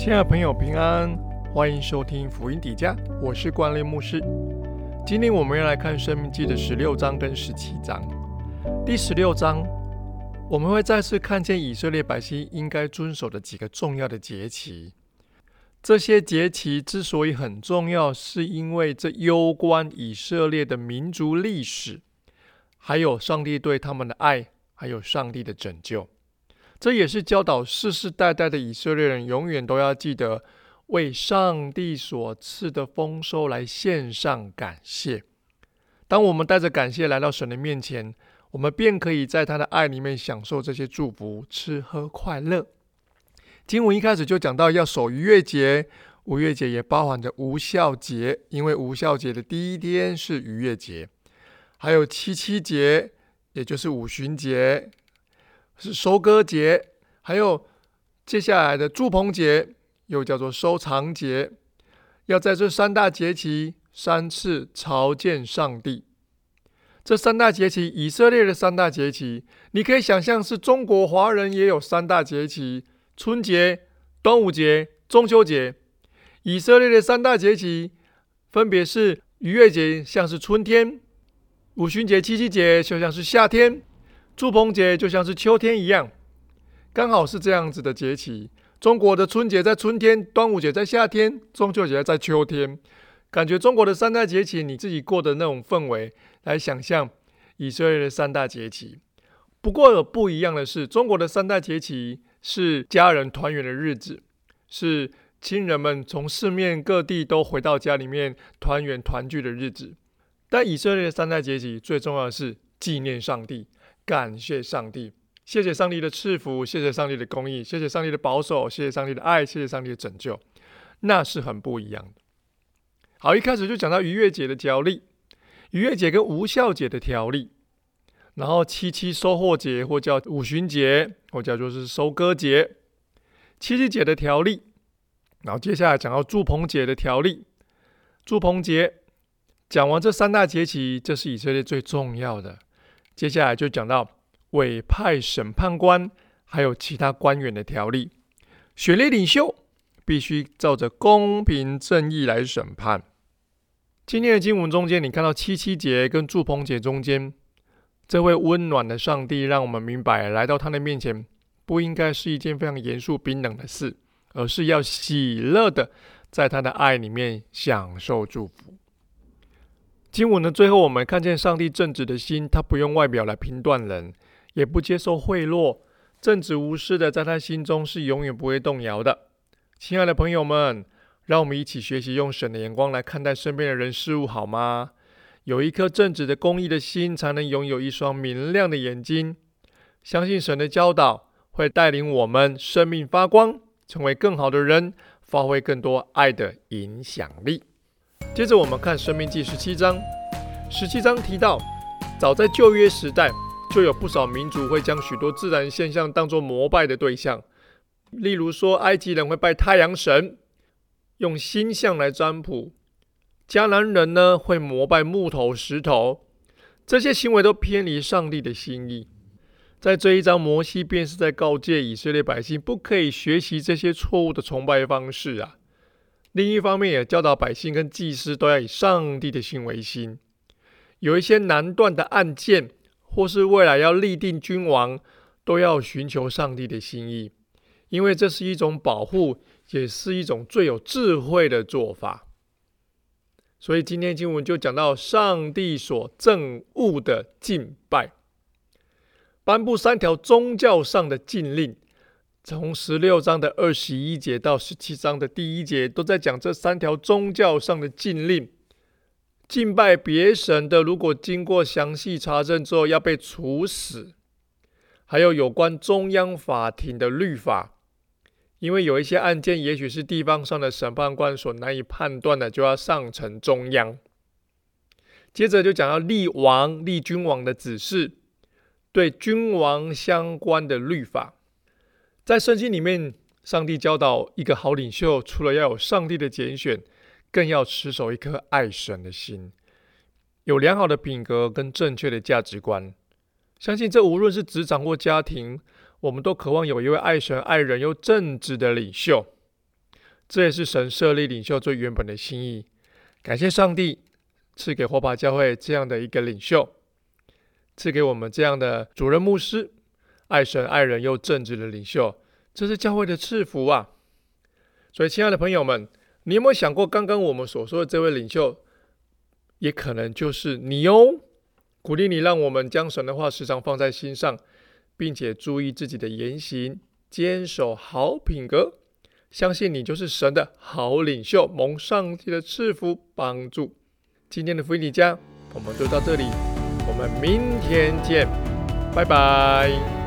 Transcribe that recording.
亲爱的朋友，平安，欢迎收听福音底价，我是关烈牧师。今天我们要来看《生命记》的十六章跟十七章。第十六章，我们会再次看见以色列百姓应该遵守的几个重要的节期。这些节期之所以很重要，是因为这攸关以色列的民族历史，还有上帝对他们的爱，还有上帝的拯救。这也是教导世世代代的以色列人永远都要记得为上帝所赐的丰收来献上感谢。当我们带着感谢来到神的面前，我们便可以在他的爱里面享受这些祝福，吃喝快乐。经文一开始就讲到要守逾越节，逾越节也包含着无孝节，因为无孝节的第一天是逾越节，还有七七节，也就是五旬节。是收割节，还有接下来的祝棚节，又叫做收藏节，要在这三大节期三次朝见上帝。这三大节期，以色列的三大节期，你可以想象是中国华人也有三大节期：春节、端午节、中秋节。以色列的三大节期分别是逾越节，像是春天；五旬节、七夕节，就像是夏天。祝棚节就像是秋天一样，刚好是这样子的节气。中国的春节在春天，端午节在夏天，中秋节在秋天。感觉中国的三大节气，你自己过的那种氛围，来想象以色列的三大节气。不过有不一样的是，中国的三大节气是家人团圆的日子，是亲人们从四面各地都回到家里面团圆团聚的日子。但以色列的三大节气最重要的是纪念上帝。感谢上帝，谢谢上帝的赐福，谢谢上帝的公义，谢谢上帝的保守，谢谢上帝的爱，谢谢上帝的拯救，那是很不一样的。好，一开始就讲到逾越节的条例，逾越节跟无效节的条例，然后七七收获节或叫五旬节，或叫做是收割节，七七节的条例，然后接下来讲到祝棚节的条例，祝棚节讲完这三大节期，这是以色列最重要的。接下来就讲到委派审判官，还有其他官员的条例。选立领袖必须照着公平正义来审判。今天的经文中间，你看到七七节跟祝棚节中间，这位温暖的上帝让我们明白，来到他的面前不应该是一件非常严肃冰冷的事，而是要喜乐的在他的爱里面享受祝福。经文的最后，我们看见上帝正直的心，他不用外表来评断人，也不接受贿赂，正直无私的，在他心中是永远不会动摇的。亲爱的朋友们，让我们一起学习用神的眼光来看待身边的人事物，好吗？有一颗正直的公义的心，才能拥有一双明亮的眼睛。相信神的教导会带领我们生命发光，成为更好的人，发挥更多爱的影响力。接着我们看《生命记》十七章。十七章提到，早在旧约时代，就有不少民族会将许多自然现象当作膜拜的对象。例如说，埃及人会拜太阳神，用星象来占卜；迦南人呢会膜拜木头、石头。这些行为都偏离上帝的心意。在这一章，摩西便是在告诫以色列百姓，不可以学习这些错误的崇拜方式啊。另一方面，也教导百姓跟祭司都要以上帝的心为心。有一些难断的案件，或是未来要立定君王，都要寻求上帝的心意，因为这是一种保护，也是一种最有智慧的做法。所以今天经文就讲到上帝所憎恶的敬拜，颁布三条宗教上的禁令。从十六章的二十一节到十七章的第一节，都在讲这三条宗教上的禁令。敬拜别神的，如果经过详细查证之后要被处死；还有有关中央法庭的律法，因为有一些案件也许是地方上的审判官所难以判断的，就要上呈中央。接着就讲到立王、立君王的指示，对君王相关的律法。在圣经里面，上帝教导一个好领袖，除了要有上帝的拣选，更要持守一颗爱神的心，有良好的品格跟正确的价值观。相信这无论是职场或家庭，我们都渴望有一位爱神、爱人又正直的领袖。这也是神设立领袖最原本的心意。感谢上帝赐给火把教会这样的一个领袖，赐给我们这样的主任牧师，爱神爱人又正直的领袖，这是教会的赐福啊！所以，亲爱的朋友们，你有没有想过，刚刚我们所说的这位领袖，也可能就是你哦？鼓励你，让我们将神的话时常放在心上，并且注意自己的言行，坚守好品格。相信你就是神的好领袖，蒙上帝的赐福帮助。今天的福音礼家，我们就到这里，我们明天见，拜拜。